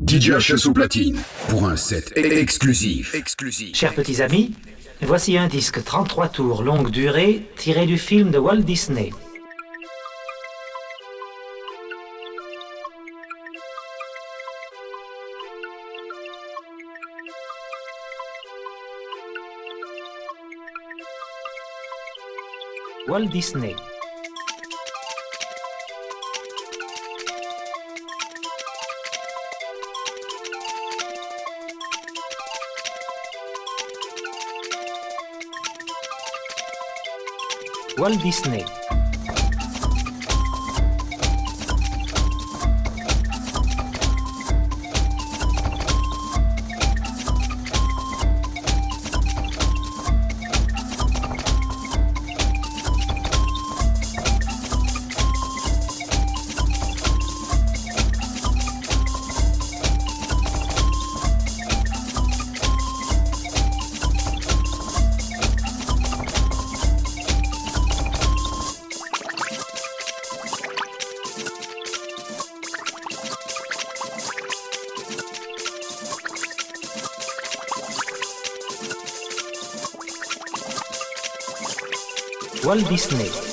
DJ HSO Platine pour un set e- exclusif. exclusif. Chers petits amis, voici un disque 33 tours longue durée tiré du film de Walt Disney. Walt Disney. Walt Disney. Walt Disney.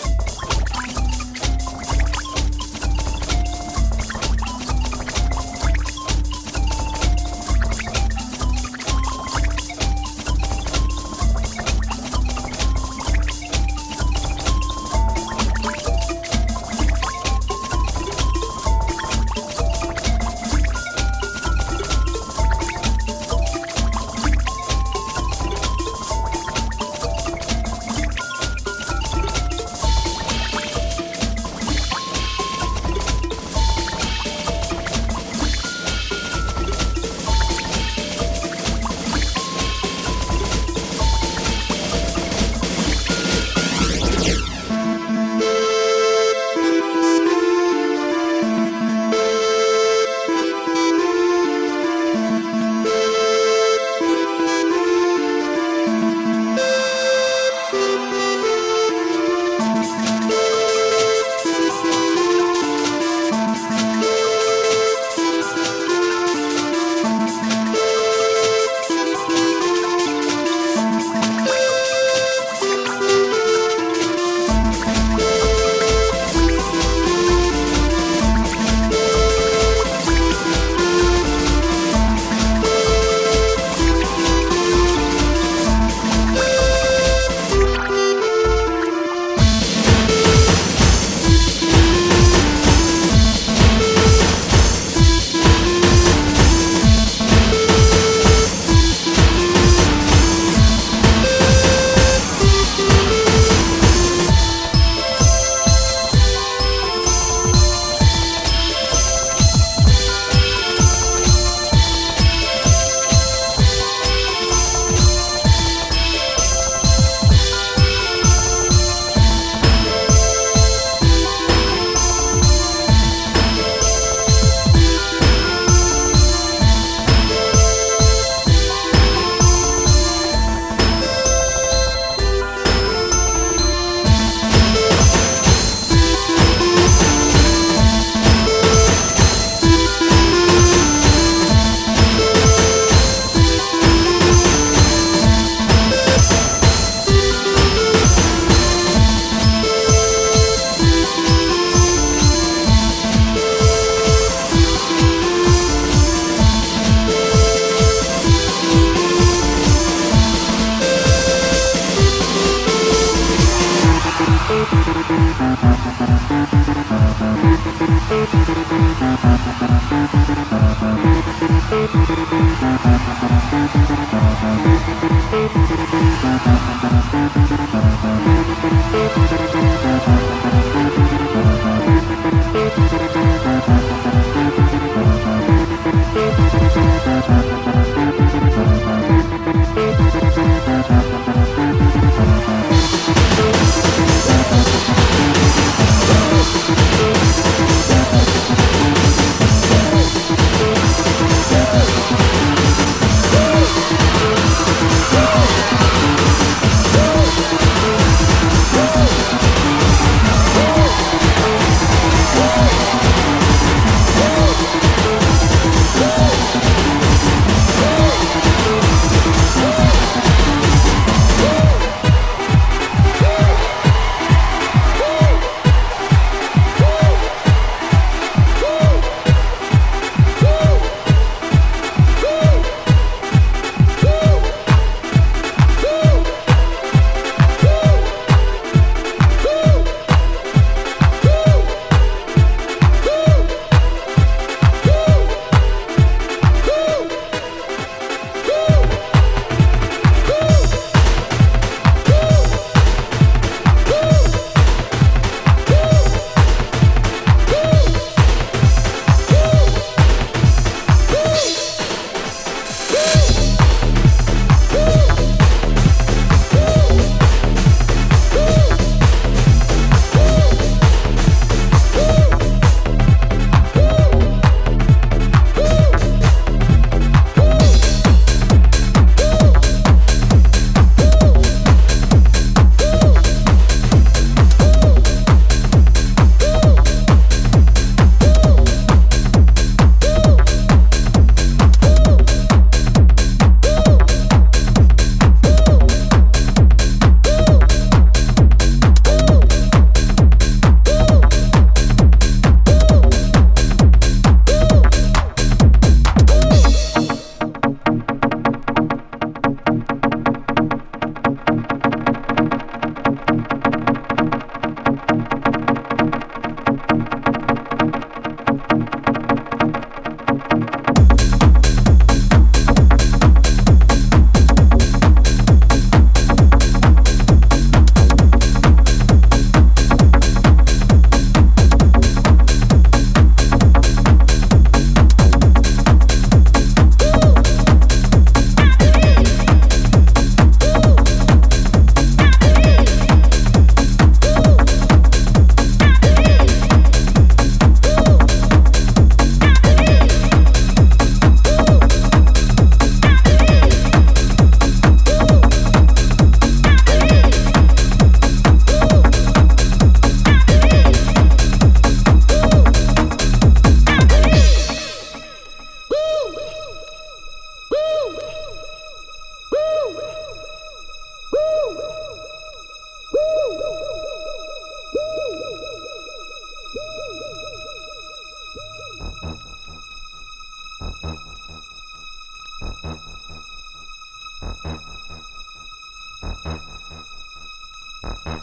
Thank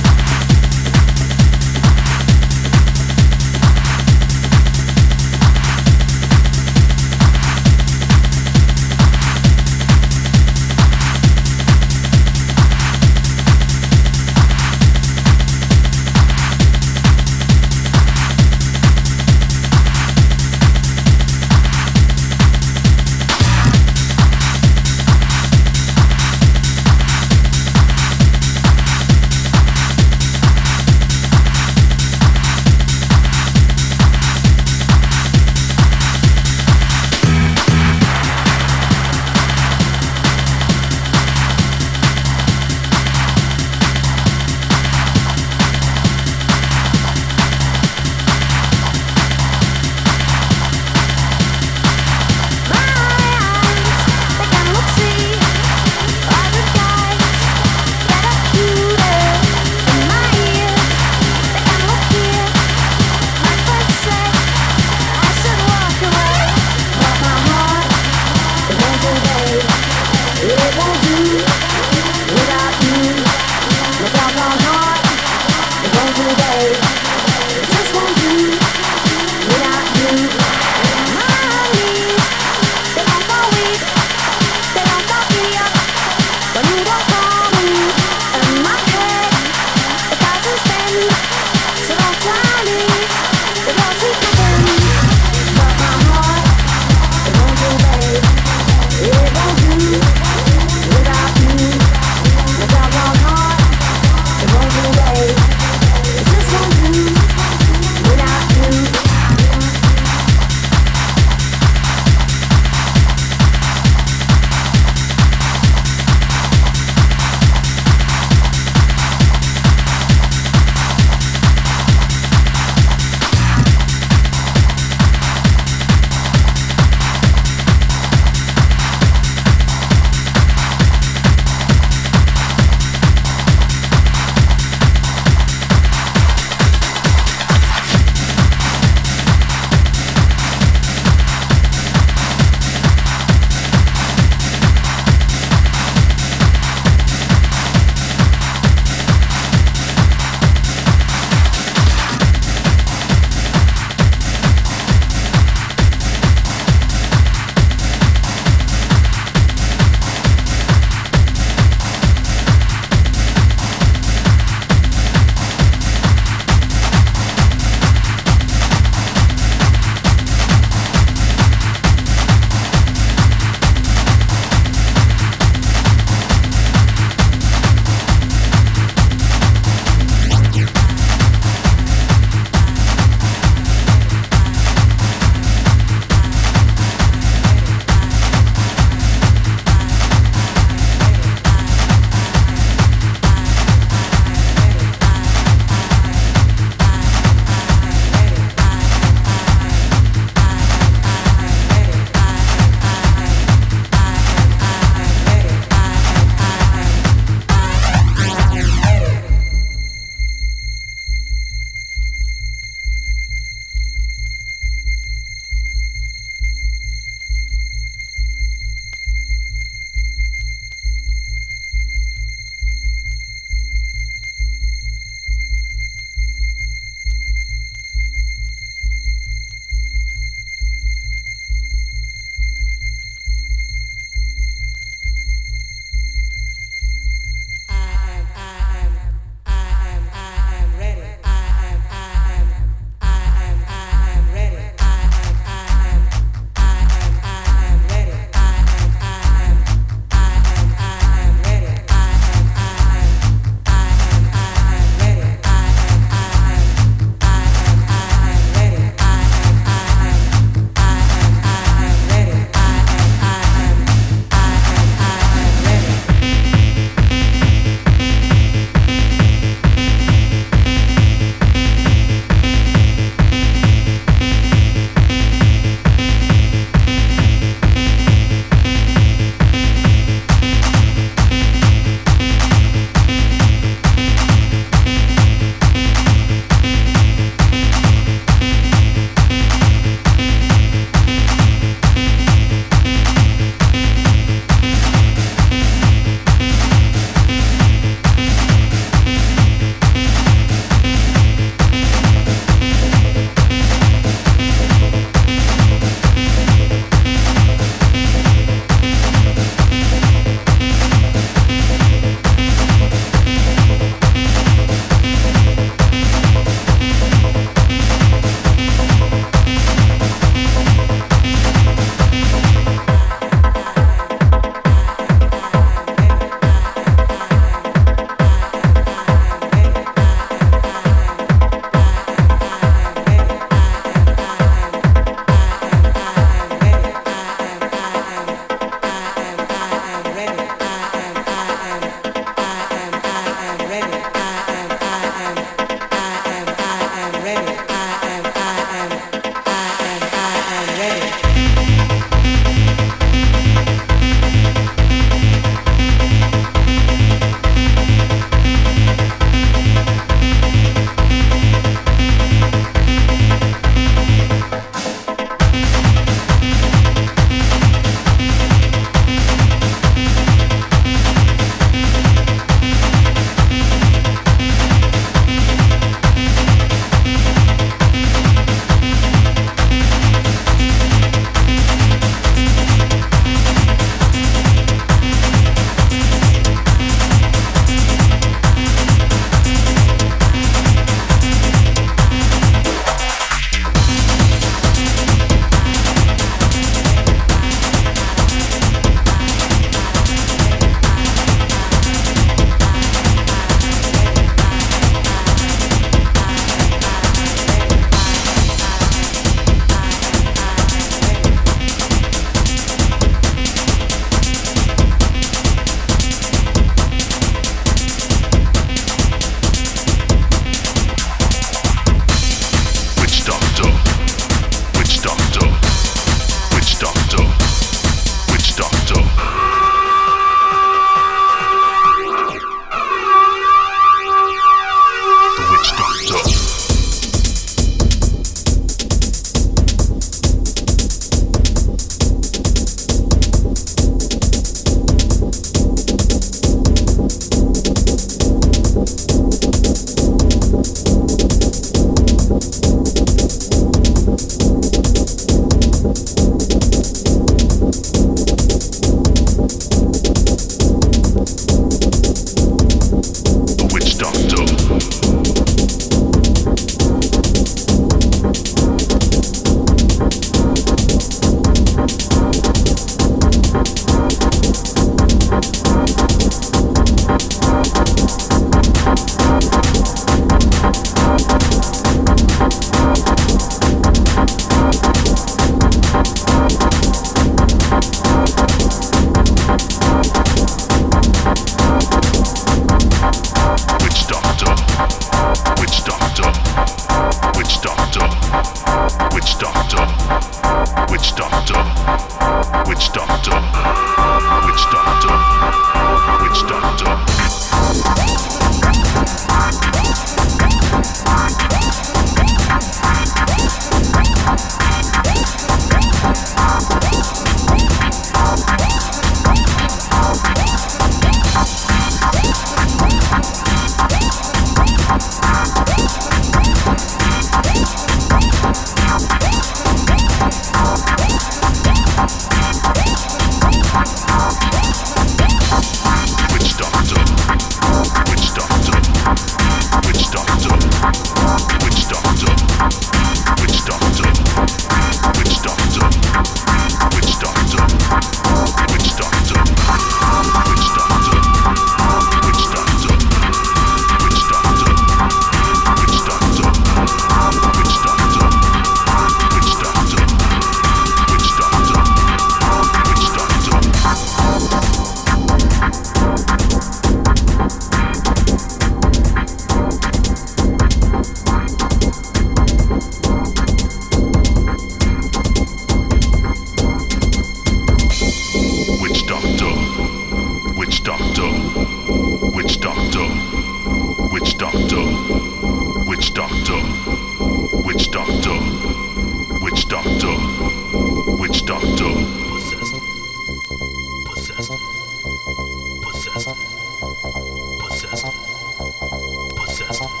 加速。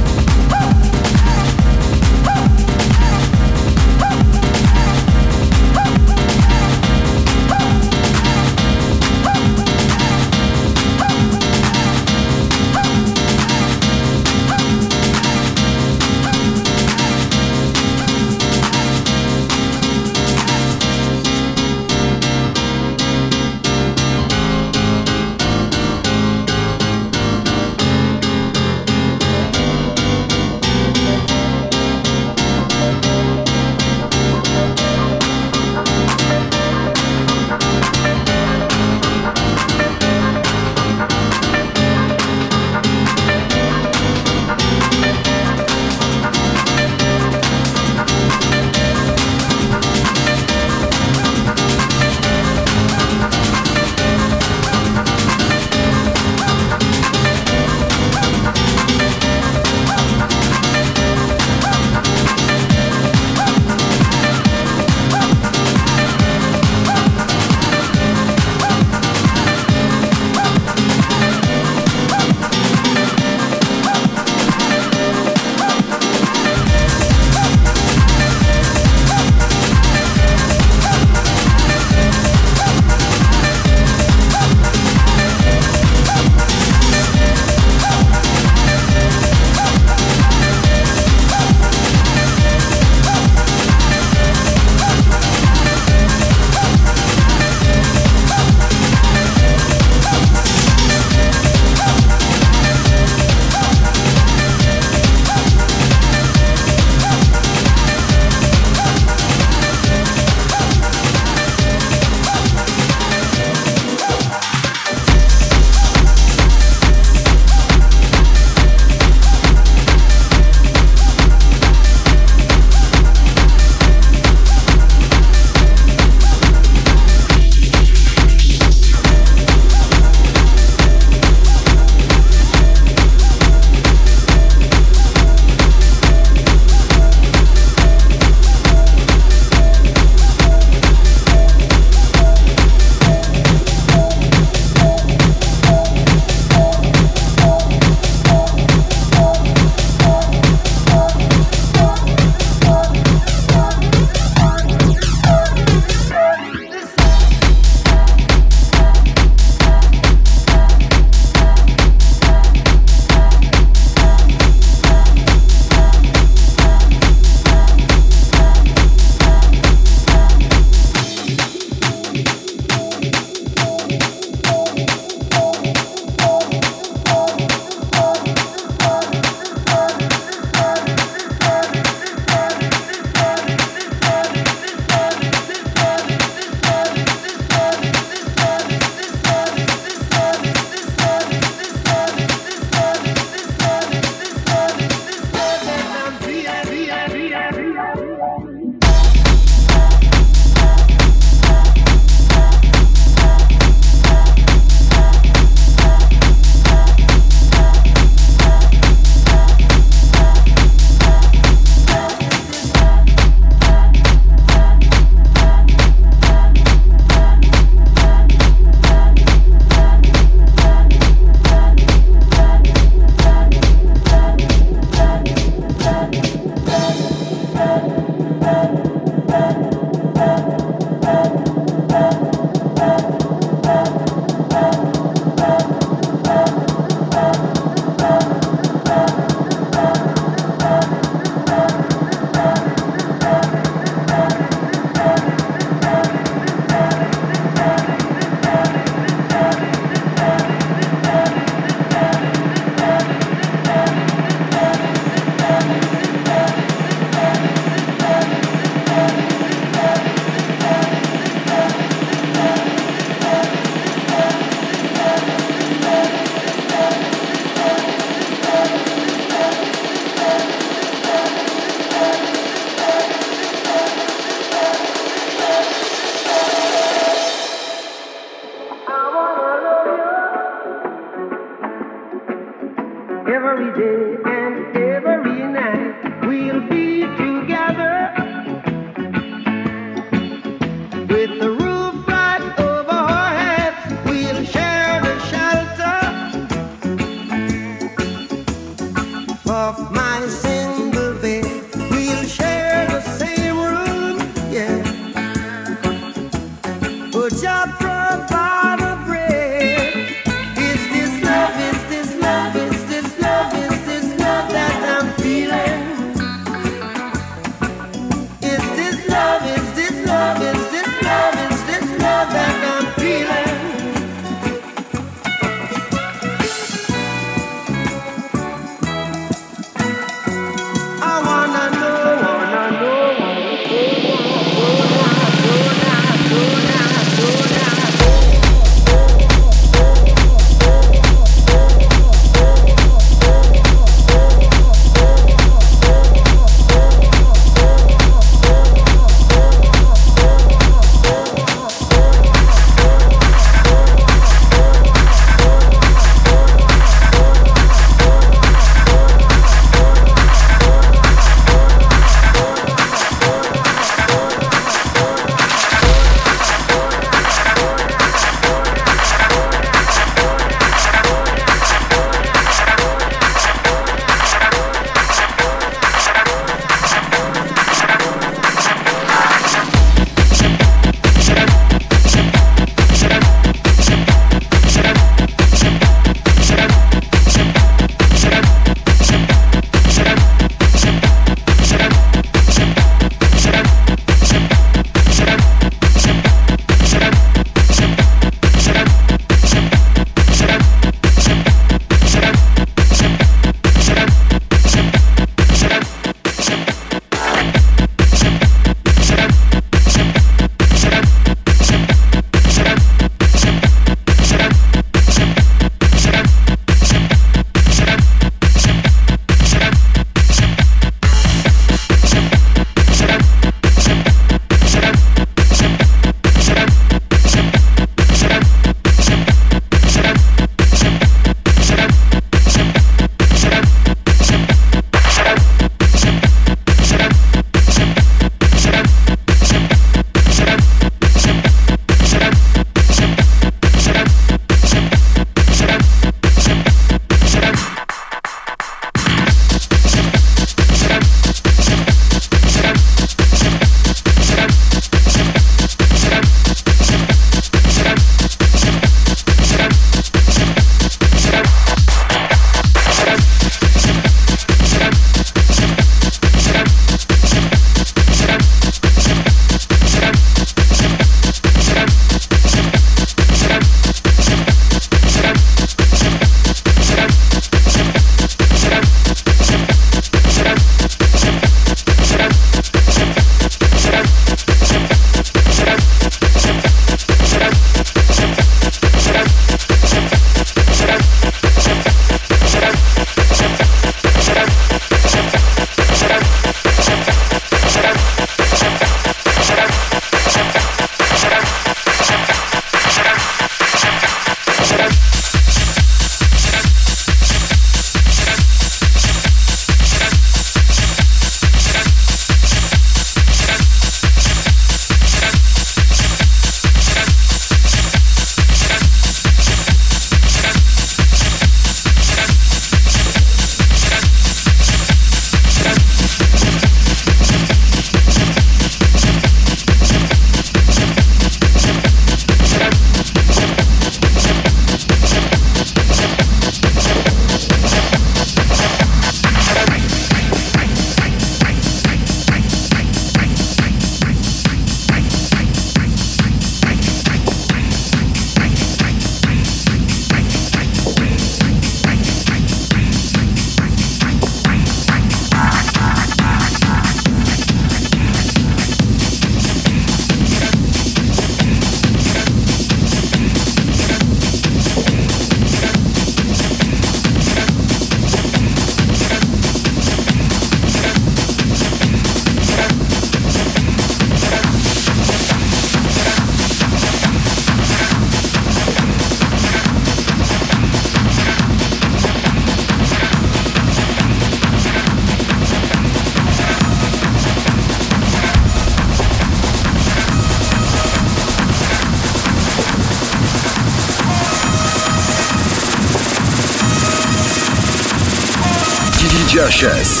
Joshes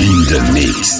in the mix.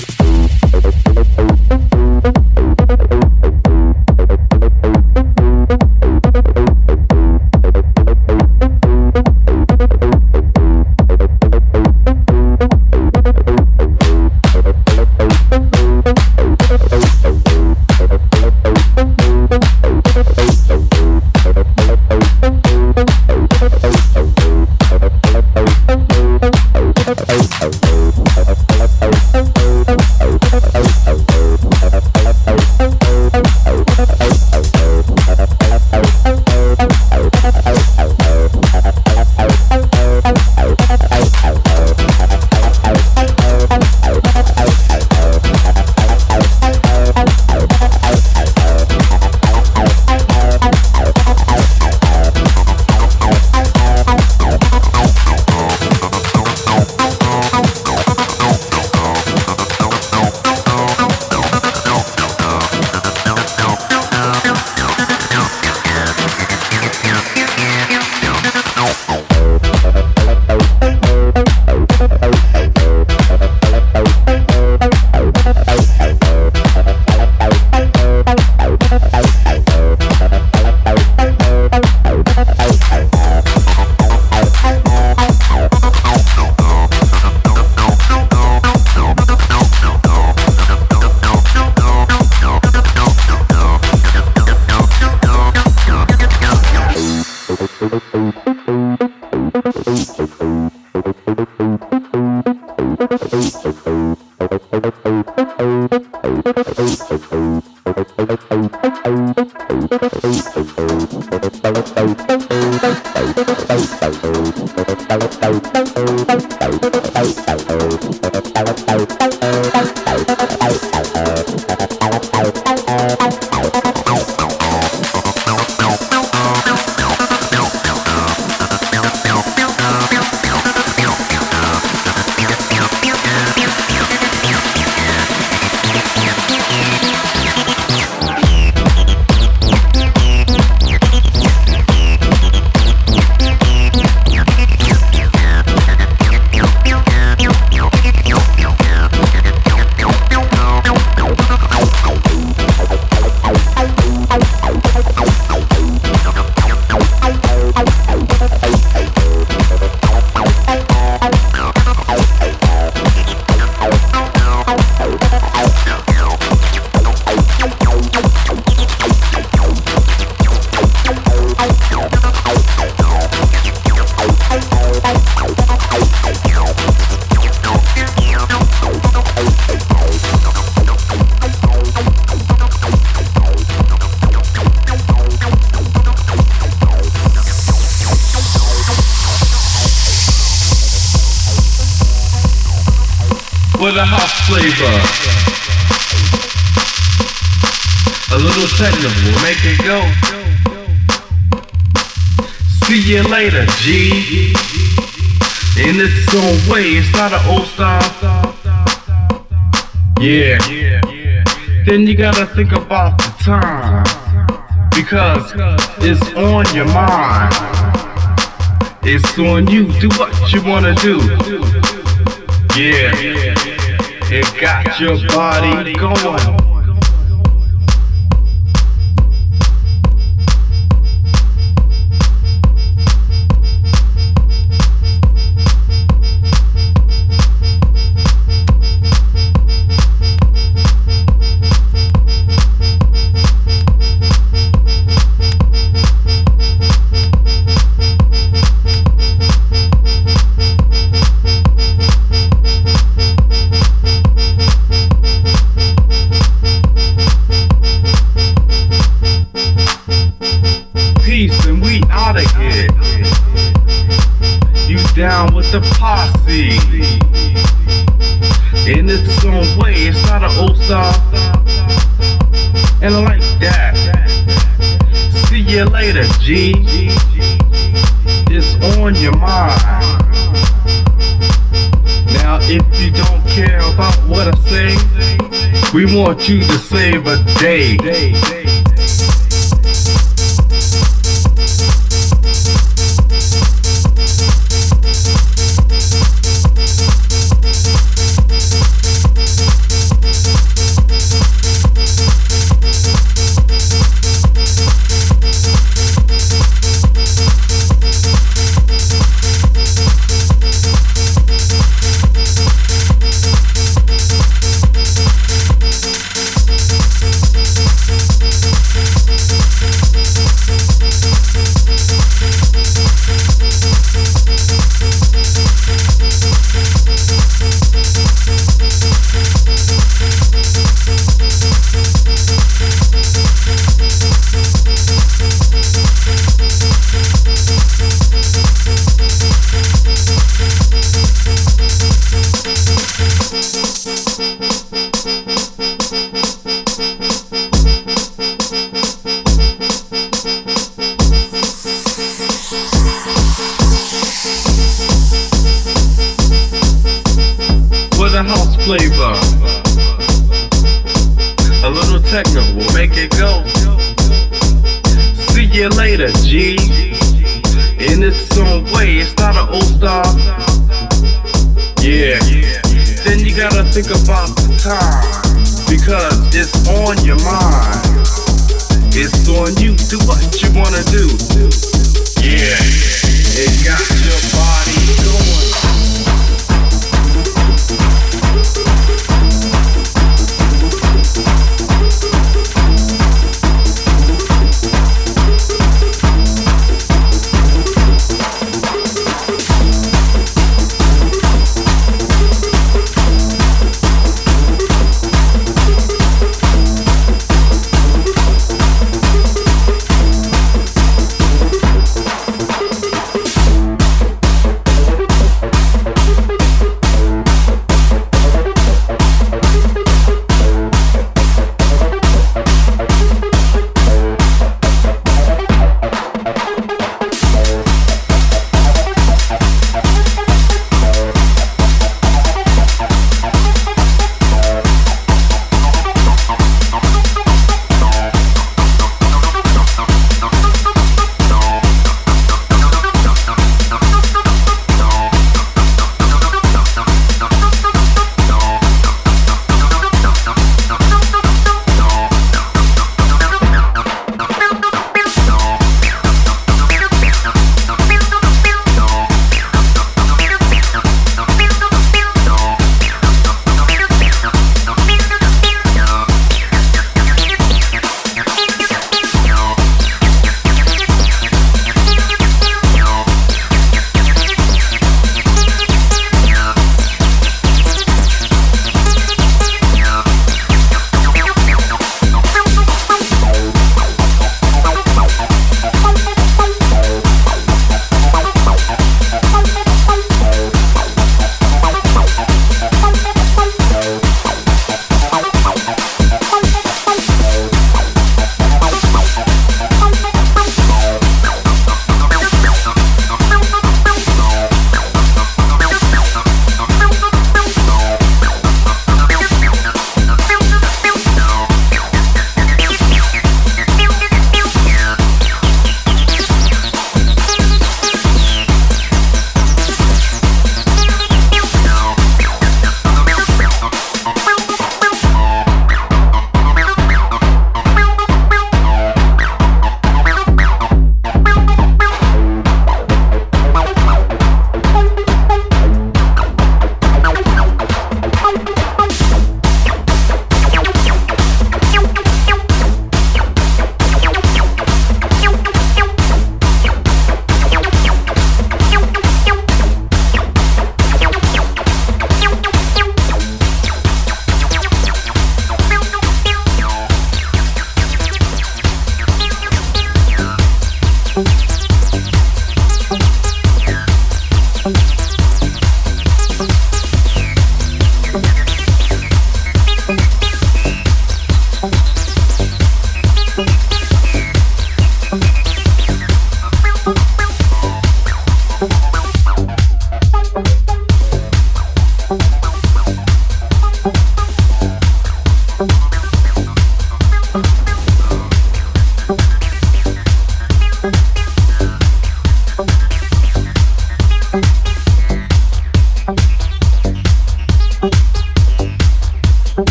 your mind. It's on you. Do what you wanna do. Yeah. It got your body going. And it's on own way, it's not an old style. And I like that. See you later, G. It's on your mind. Now, if you don't care about what I say, we want you to save a day.